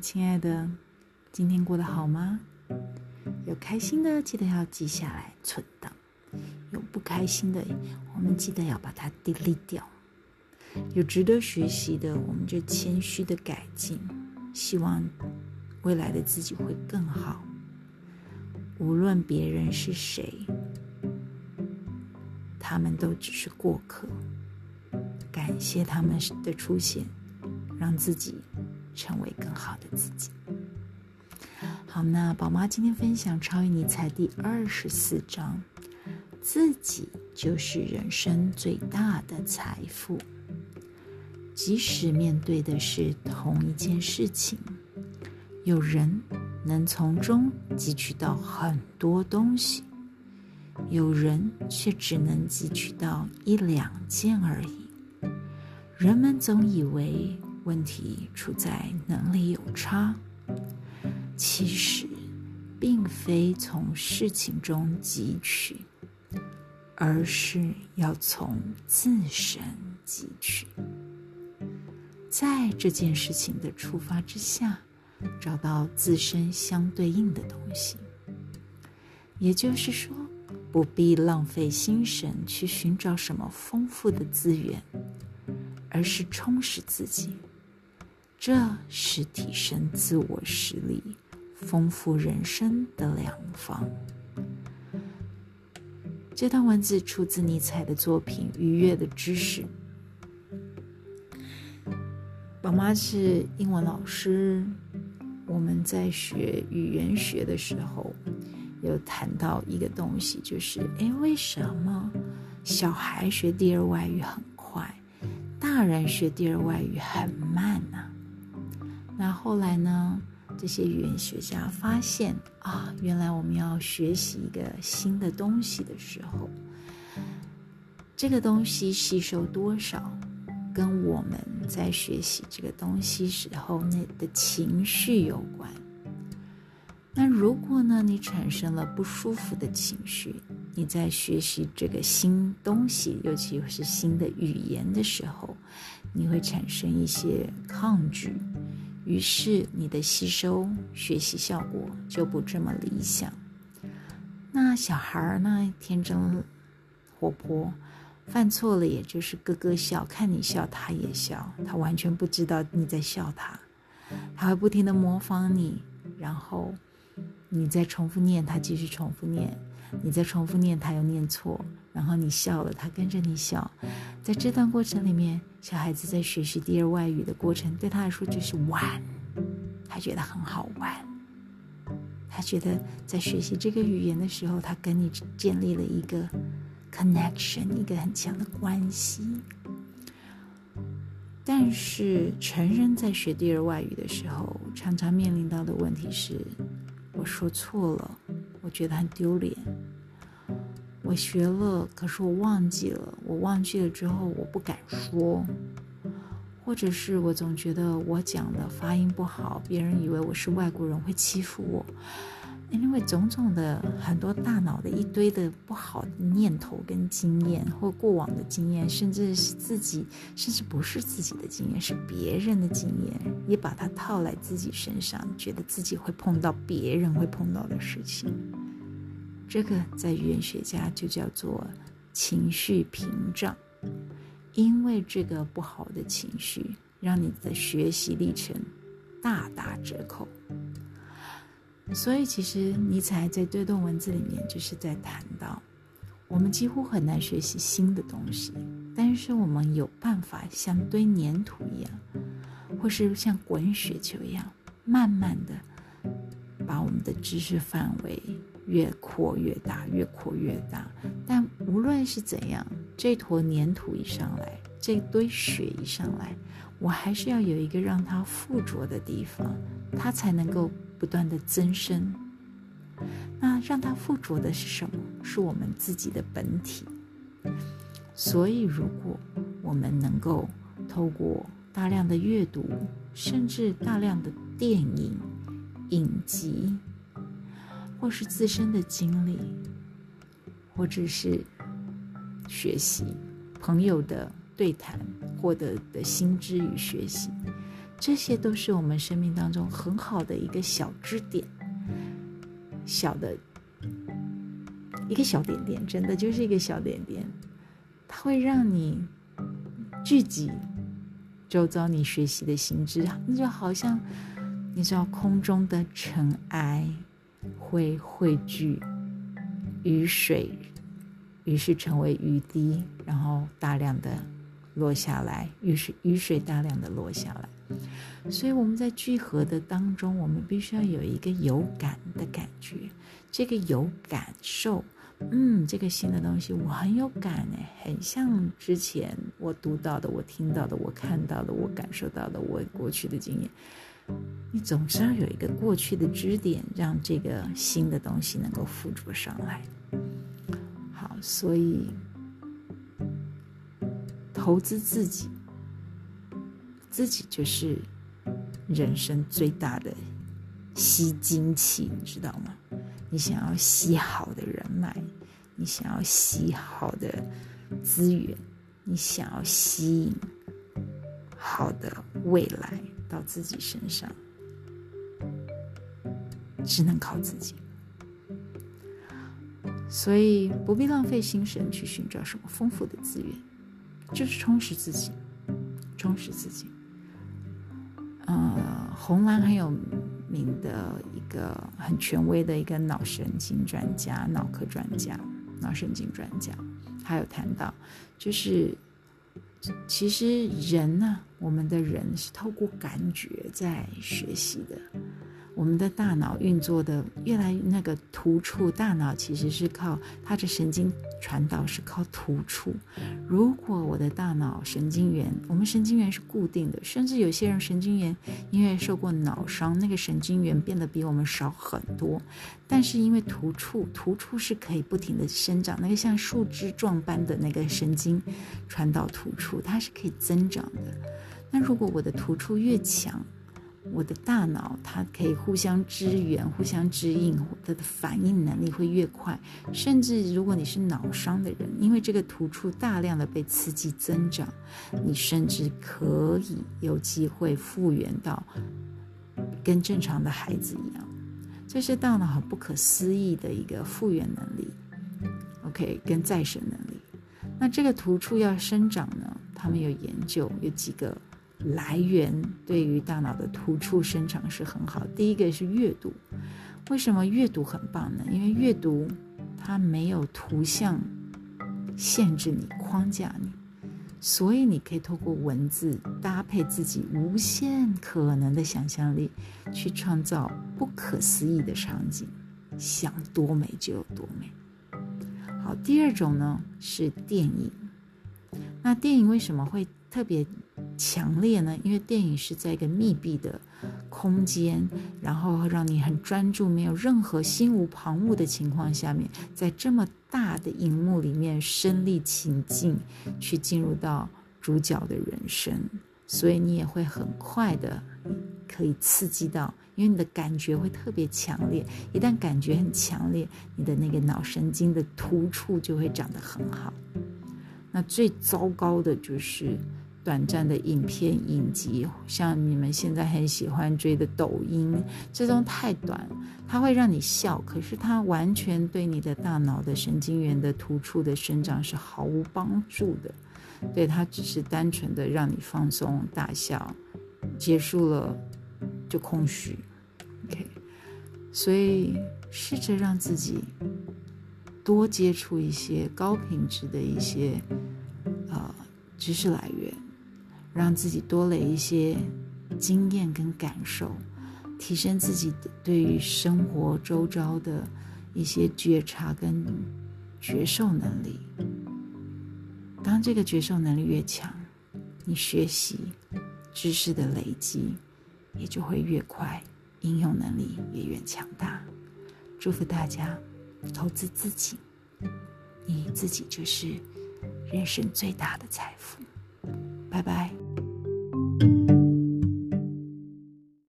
亲爱的，今天过得好吗？有开心的，记得要记下来存档；有不开心的，我们记得要把它 delete 掉。有值得学习的，我们就谦虚的改进，希望未来的自己会更好。无论别人是谁，他们都只是过客。感谢他们的出现，让自己成为更好的自己。好，那宝妈今天分享《超越尼采》第二十四章：自己就是人生最大的财富。即使面对的是同一件事情，有人能从中汲取到很多东西，有人却只能汲取到一两件而已。人们总以为问题出在能力有差，其实并非从事情中汲取，而是要从自身汲取，在这件事情的出发之下，找到自身相对应的东西。也就是说，不必浪费心神去寻找什么丰富的资源。而是充实自己，这是提升自我实力、丰富人生的良方。这段文字出自尼采的作品《愉悦的知识》。宝妈是英文老师，我们在学语言学的时候，有谈到一个东西，就是哎，为什么小孩学第二外语很快？大人学第二外语很慢呐。那后来呢？这些语言学家发现啊，原来我们要学习一个新的东西的时候，这个东西吸收多少，跟我们在学习这个东西时候那的情绪有关。那如果呢，你产生了不舒服的情绪，你在学习这个新东西，尤其是新的语言的时候，你会产生一些抗拒，于是你的吸收学习效果就不这么理想。那小孩儿呢，天真活泼，犯错了也就是咯咯笑，看你笑他也笑，他完全不知道你在笑他，他会不停的模仿你，然后。你再重复念，他继续重复念；你再重复念，他又念错，然后你笑了，他跟着你笑。在这段过程里面，小孩子在学习第二外语的过程，对他来说就是玩，他觉得很好玩。他觉得在学习这个语言的时候，他跟你建立了一个 connection，一个很强的关系。但是成人在学第二外语的时候，常常面临到的问题是。我说错了，我觉得很丢脸。我学了，可是我忘记了。我忘记了之后，我不敢说，或者是我总觉得我讲的发音不好，别人以为我是外国人会欺负我。因为种种的很多大脑的一堆的不好的念头跟经验，或过往的经验，甚至是自己，甚至不是自己的经验，是别人的经验，也把它套来自己身上，觉得自己会碰到别人会碰到的事情。这个在语言学家就叫做情绪屏障，因为这个不好的情绪，让你的学习历程大打折扣。所以，其实尼采在这段文字里面就是在谈到，我们几乎很难学习新的东西，但是我们有办法像堆粘土一样，或是像滚雪球一样，慢慢的把我们的知识范围越扩越大，越扩越大。但无论是怎样，这坨粘土一上来，这堆雪一上来，我还是要有一个让它附着的地方，它才能够。不断的增生，那让它附着的是什么？是我们自己的本体。所以，如果我们能够透过大量的阅读，甚至大量的电影、影集，或是自身的经历，或者是学习朋友的对谈获得的心知与学习。这些都是我们生命当中很好的一个小支点，小的一个小点点，真的就是一个小点点，它会让你聚集周遭你学习的心智，那就好像你知道空中的尘埃会汇聚雨水，于是成为雨滴，然后大量的落下来，雨水雨水大量的落下来。所以我们在聚合的当中，我们必须要有一个有感的感觉。这个有感受，嗯，这个新的东西我很有感哎，很像之前我读到的、我听到的、我看到的、我感受到的我过去的经验。你总是要有一个过去的支点，让这个新的东西能够附着上来。好，所以投资自己。自己就是人生最大的吸金器，你知道吗？你想要吸好的人脉，你想要吸好的资源，你想要吸引好的未来到自己身上，只能靠自己。所以不必浪费心神去寻找什么丰富的资源，就是充实自己，充实自己。呃，红蓝很有名的一个很权威的一个脑神经专家、脑科专家、脑神经专家，他有谈到，就是其实人呢，我们的人是透过感觉在学习的。我们的大脑运作的越来那个突触，大脑其实是靠它的神经传导是靠突触。如果我的大脑神经元，我们神经元是固定的，甚至有些人神经元因为受过脑伤，那个神经元变得比我们少很多。但是因为突触，突触是可以不停的生长，那个像树枝状般的那个神经传导突触，它是可以增长的。那如果我的突触越强，我的大脑它可以互相支援、互相支应，它的反应能力会越快。甚至如果你是脑伤的人，因为这个突触大量的被刺激增长，你甚至可以有机会复原到跟正常的孩子一样。这是大脑很不可思议的一个复原能力。OK，跟再生能力。那这个突触要生长呢？他们有研究，有几个。来源对于大脑的突触生长是很好。第一个是阅读，为什么阅读很棒呢？因为阅读它没有图像限制你、框架你，所以你可以透过文字搭配自己无限可能的想象力，去创造不可思议的场景，想多美就有多美。好，第二种呢是电影。那电影为什么会特别？强烈呢，因为电影是在一个密闭的空间，然后让你很专注，没有任何心无旁骛的情况下面，在这么大的荧幕里面身历情境，去进入到主角的人生，所以你也会很快的可以刺激到，因为你的感觉会特别强烈。一旦感觉很强烈，你的那个脑神经的突触就会长得很好。那最糟糕的就是。短暂的影片影集，像你们现在很喜欢追的抖音，这种太短，它会让你笑，可是它完全对你的大脑的神经元的突触的生长是毫无帮助的。对，它只是单纯的让你放松大笑，结束了就空虚。OK，所以试着让自己多接触一些高品质的一些呃知识来源。让自己多了一些经验跟感受，提升自己对于生活周遭的一些觉察跟觉受能力。当这个觉受能力越强，你学习知识的累积也就会越快，应用能力也越强大。祝福大家投资自己，你自己就是人生最大的财富。拜拜。